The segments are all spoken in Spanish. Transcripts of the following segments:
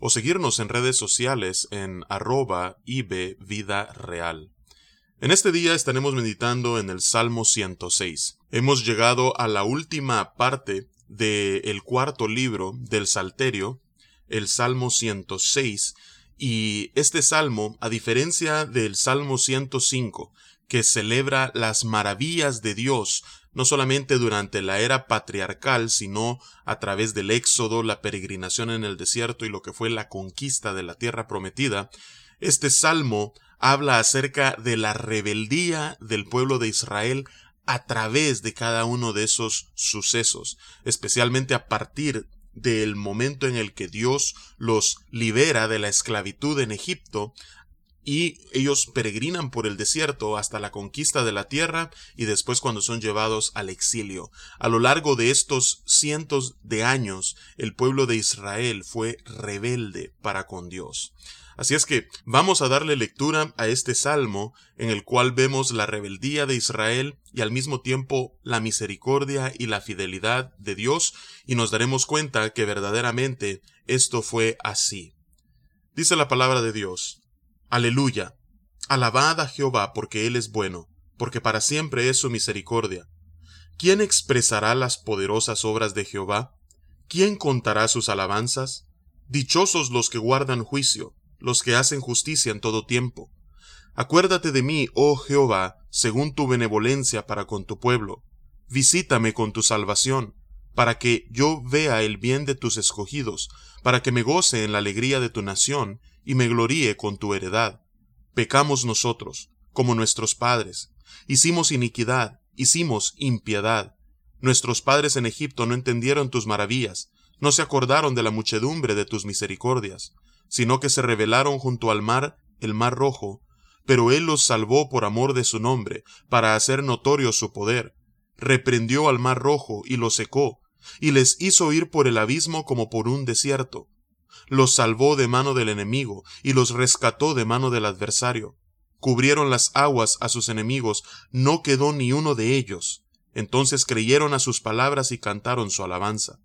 o seguirnos en redes sociales en arroba ibvidareal. En este día estaremos meditando en el Salmo 106. Hemos llegado a la última parte del cuarto libro del Salterio, el Salmo 106, y este salmo, a diferencia del Salmo 105, que celebra las maravillas de Dios, no solamente durante la era patriarcal, sino a través del éxodo, la peregrinación en el desierto y lo que fue la conquista de la tierra prometida, este salmo habla acerca de la rebeldía del pueblo de Israel a través de cada uno de esos sucesos, especialmente a partir del momento en el que Dios los libera de la esclavitud en Egipto y ellos peregrinan por el desierto hasta la conquista de la tierra y después cuando son llevados al exilio. A lo largo de estos cientos de años, el pueblo de Israel fue rebelde para con Dios. Así es que vamos a darle lectura a este salmo en el cual vemos la rebeldía de Israel y al mismo tiempo la misericordia y la fidelidad de Dios y nos daremos cuenta que verdaderamente esto fue así. Dice la palabra de Dios. Aleluya. Alabad a Jehová porque Él es bueno, porque para siempre es su misericordia. ¿Quién expresará las poderosas obras de Jehová? ¿Quién contará sus alabanzas? Dichosos los que guardan juicio, los que hacen justicia en todo tiempo. Acuérdate de mí, oh Jehová, según tu benevolencia para con tu pueblo. Visítame con tu salvación, para que yo vea el bien de tus escogidos, para que me goce en la alegría de tu nación, y me gloríe con tu heredad. Pecamos nosotros, como nuestros padres. Hicimos iniquidad, hicimos impiedad. Nuestros padres en Egipto no entendieron tus maravillas, no se acordaron de la muchedumbre de tus misericordias sino que se rebelaron junto al mar, el mar rojo, pero él los salvó por amor de su nombre, para hacer notorio su poder. Reprendió al mar rojo y lo secó, y les hizo ir por el abismo como por un desierto. Los salvó de mano del enemigo, y los rescató de mano del adversario. Cubrieron las aguas a sus enemigos, no quedó ni uno de ellos. Entonces creyeron a sus palabras y cantaron su alabanza.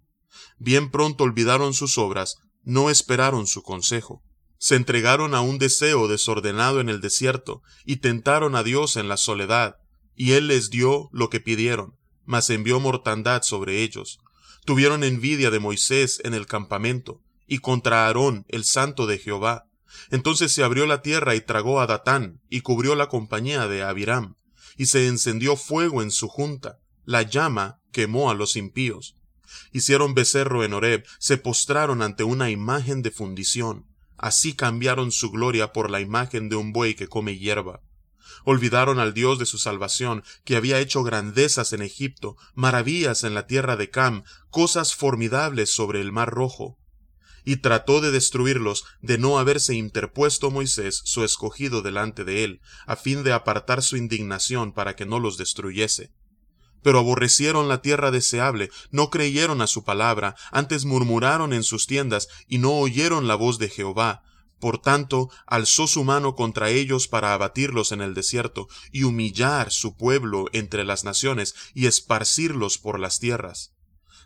Bien pronto olvidaron sus obras, no esperaron su consejo. Se entregaron a un deseo desordenado en el desierto, y tentaron a Dios en la soledad, y Él les dio lo que pidieron, mas envió mortandad sobre ellos. Tuvieron envidia de Moisés en el campamento, y contra Aarón, el santo de Jehová. Entonces se abrió la tierra y tragó a Datán, y cubrió la compañía de Abiram, y se encendió fuego en su junta, la llama quemó a los impíos. Hicieron becerro en Horeb, se postraron ante una imagen de fundición. Así cambiaron su gloria por la imagen de un buey que come hierba. Olvidaron al Dios de su salvación, que había hecho grandezas en Egipto, maravillas en la tierra de Cam, cosas formidables sobre el mar rojo. Y trató de destruirlos, de no haberse interpuesto Moisés, su escogido, delante de él, a fin de apartar su indignación para que no los destruyese pero aborrecieron la tierra deseable, no creyeron a su palabra, antes murmuraron en sus tiendas, y no oyeron la voz de Jehová. Por tanto, alzó su mano contra ellos para abatirlos en el desierto, y humillar su pueblo entre las naciones, y esparcirlos por las tierras.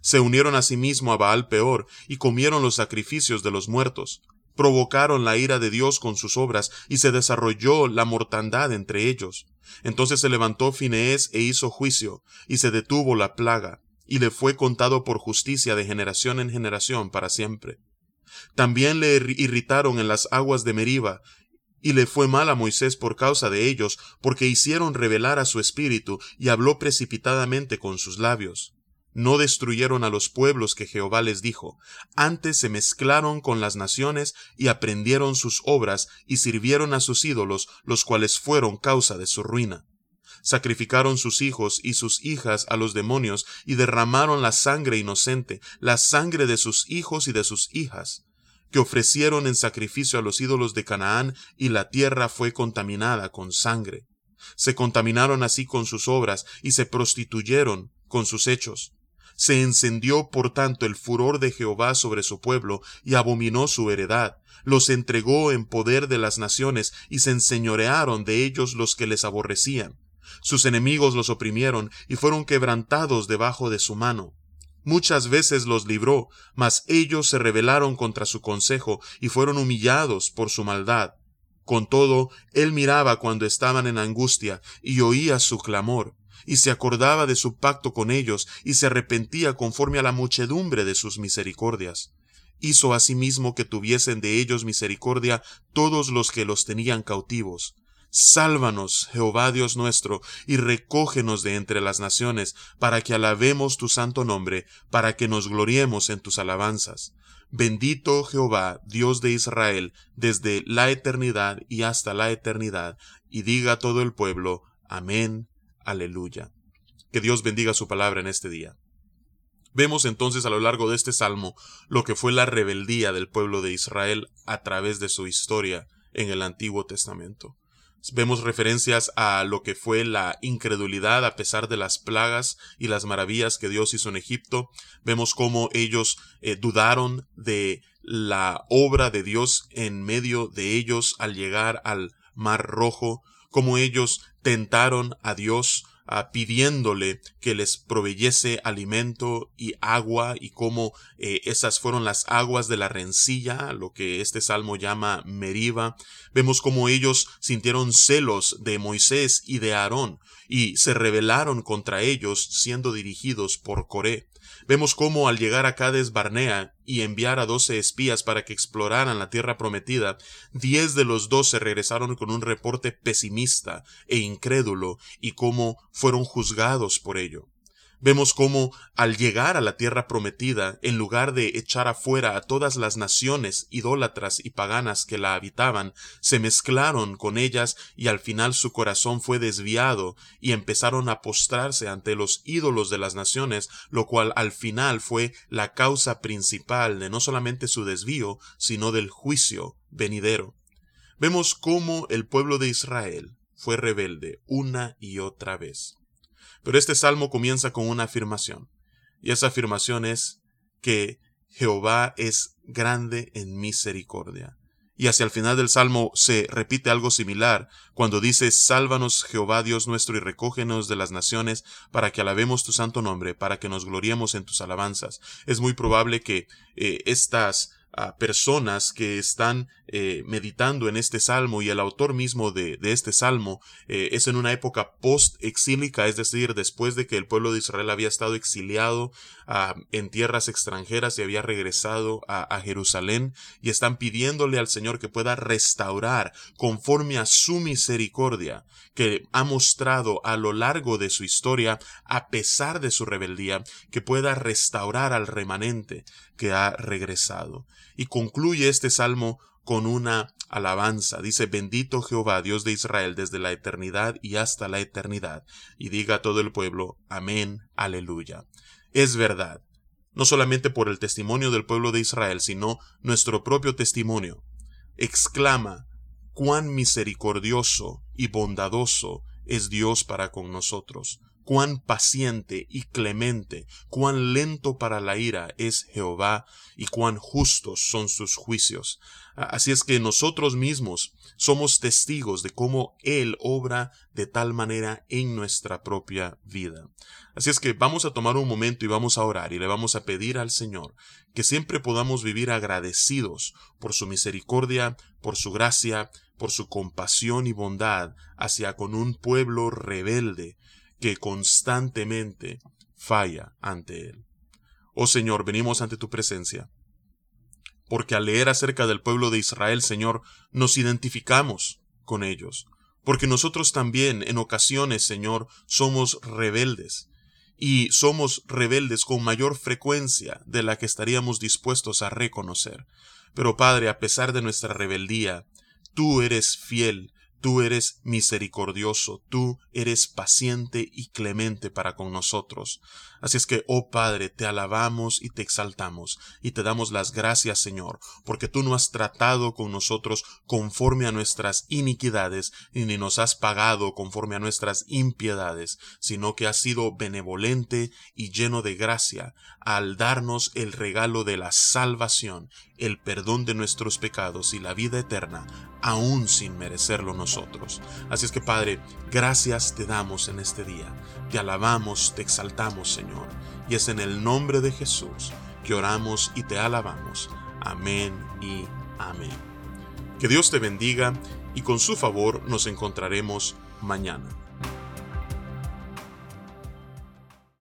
Se unieron asimismo a Baal peor, y comieron los sacrificios de los muertos. Provocaron la ira de Dios con sus obras, y se desarrolló la mortandad entre ellos. Entonces se levantó Fineés e hizo juicio, y se detuvo la plaga, y le fue contado por justicia de generación en generación para siempre. También le irritaron en las aguas de Meriba, y le fue mal a Moisés por causa de ellos, porque hicieron revelar a su espíritu, y habló precipitadamente con sus labios no destruyeron a los pueblos que Jehová les dijo, antes se mezclaron con las naciones y aprendieron sus obras y sirvieron a sus ídolos, los cuales fueron causa de su ruina. Sacrificaron sus hijos y sus hijas a los demonios y derramaron la sangre inocente, la sangre de sus hijos y de sus hijas. que ofrecieron en sacrificio a los ídolos de Canaán, y la tierra fue contaminada con sangre. Se contaminaron así con sus obras, y se prostituyeron con sus hechos. Se encendió por tanto el furor de Jehová sobre su pueblo, y abominó su heredad, los entregó en poder de las naciones, y se enseñorearon de ellos los que les aborrecían. Sus enemigos los oprimieron, y fueron quebrantados debajo de su mano. Muchas veces los libró, mas ellos se rebelaron contra su consejo y fueron humillados por su maldad. Con todo, él miraba cuando estaban en angustia y oía su clamor, y se acordaba de su pacto con ellos y se arrepentía conforme a la muchedumbre de sus misericordias. Hizo asimismo que tuviesen de ellos misericordia todos los que los tenían cautivos, Sálvanos, Jehová Dios nuestro, y recógenos de entre las naciones, para que alabemos tu santo nombre, para que nos gloriemos en tus alabanzas. Bendito Jehová, Dios de Israel, desde la eternidad y hasta la eternidad, y diga todo el pueblo, Amén, Aleluya. Que Dios bendiga su palabra en este día. Vemos entonces a lo largo de este salmo lo que fue la rebeldía del pueblo de Israel a través de su historia en el Antiguo Testamento. Vemos referencias a lo que fue la incredulidad a pesar de las plagas y las maravillas que Dios hizo en Egipto. Vemos cómo ellos eh, dudaron de la obra de Dios en medio de ellos al llegar al Mar Rojo, cómo ellos tentaron a Dios pidiéndole que les proveyese alimento y agua y cómo eh, esas fueron las aguas de la rencilla, lo que este salmo llama Meriba. Vemos cómo ellos sintieron celos de Moisés y de Aarón y se rebelaron contra ellos siendo dirigidos por Coré. Vemos cómo al llegar a Cades Barnea y enviar a doce espías para que exploraran la tierra prometida, diez de los doce regresaron con un reporte pesimista e incrédulo y cómo fueron juzgados por ello. Vemos cómo, al llegar a la tierra prometida, en lugar de echar afuera a todas las naciones idólatras y paganas que la habitaban, se mezclaron con ellas y al final su corazón fue desviado y empezaron a postrarse ante los ídolos de las naciones, lo cual al final fue la causa principal de no solamente su desvío, sino del juicio venidero. Vemos cómo el pueblo de Israel fue rebelde una y otra vez. Pero este salmo comienza con una afirmación. Y esa afirmación es que Jehová es grande en misericordia. Y hacia el final del salmo se repite algo similar, cuando dice, Sálvanos Jehová Dios nuestro y recógenos de las naciones, para que alabemos tu santo nombre, para que nos gloriemos en tus alabanzas. Es muy probable que eh, estas a personas que están eh, meditando en este salmo y el autor mismo de, este salmo eh, es en una época post-exílica, es decir, después de que el pueblo de Israel había estado exiliado ah, en tierras extranjeras y había regresado a, a Jerusalén y están pidiéndole al Señor que pueda restaurar conforme a su misericordia que ha mostrado a lo largo de su historia, a pesar de su rebeldía, que pueda restaurar al remanente que ha regresado. Y concluye este salmo con una alabanza. Dice, bendito Jehová, Dios de Israel, desde la eternidad y hasta la eternidad. Y diga a todo el pueblo, amén, aleluya. Es verdad, no solamente por el testimonio del pueblo de Israel, sino nuestro propio testimonio. Exclama, cuán misericordioso y bondadoso es Dios para con nosotros, cuán paciente y clemente, cuán lento para la ira es Jehová y cuán justos son sus juicios. Así es que nosotros mismos somos testigos de cómo Él obra de tal manera en nuestra propia vida. Así es que vamos a tomar un momento y vamos a orar y le vamos a pedir al Señor que siempre podamos vivir agradecidos por su misericordia, por su gracia, por su compasión y bondad hacia con un pueblo rebelde que constantemente falla ante Él. Oh Señor, venimos ante tu presencia, porque al leer acerca del pueblo de Israel, Señor, nos identificamos con ellos, porque nosotros también en ocasiones, Señor, somos rebeldes, y somos rebeldes con mayor frecuencia de la que estaríamos dispuestos a reconocer. Pero Padre, a pesar de nuestra rebeldía, tú eres fiel, Tú eres misericordioso, tú eres paciente y clemente para con nosotros. Así es que, oh Padre, te alabamos y te exaltamos, y te damos las gracias, Señor, porque tú no has tratado con nosotros conforme a nuestras iniquidades, ni nos has pagado conforme a nuestras impiedades, sino que has sido benevolente y lleno de gracia, al darnos el regalo de la salvación, el perdón de nuestros pecados y la vida eterna, aún sin merecerlo nosotros. Así es que, Padre, gracias te damos en este día. Te alabamos, te exaltamos, Señor. Y es en el nombre de Jesús que oramos y te alabamos. Amén y amén. Que Dios te bendiga y con su favor nos encontraremos mañana.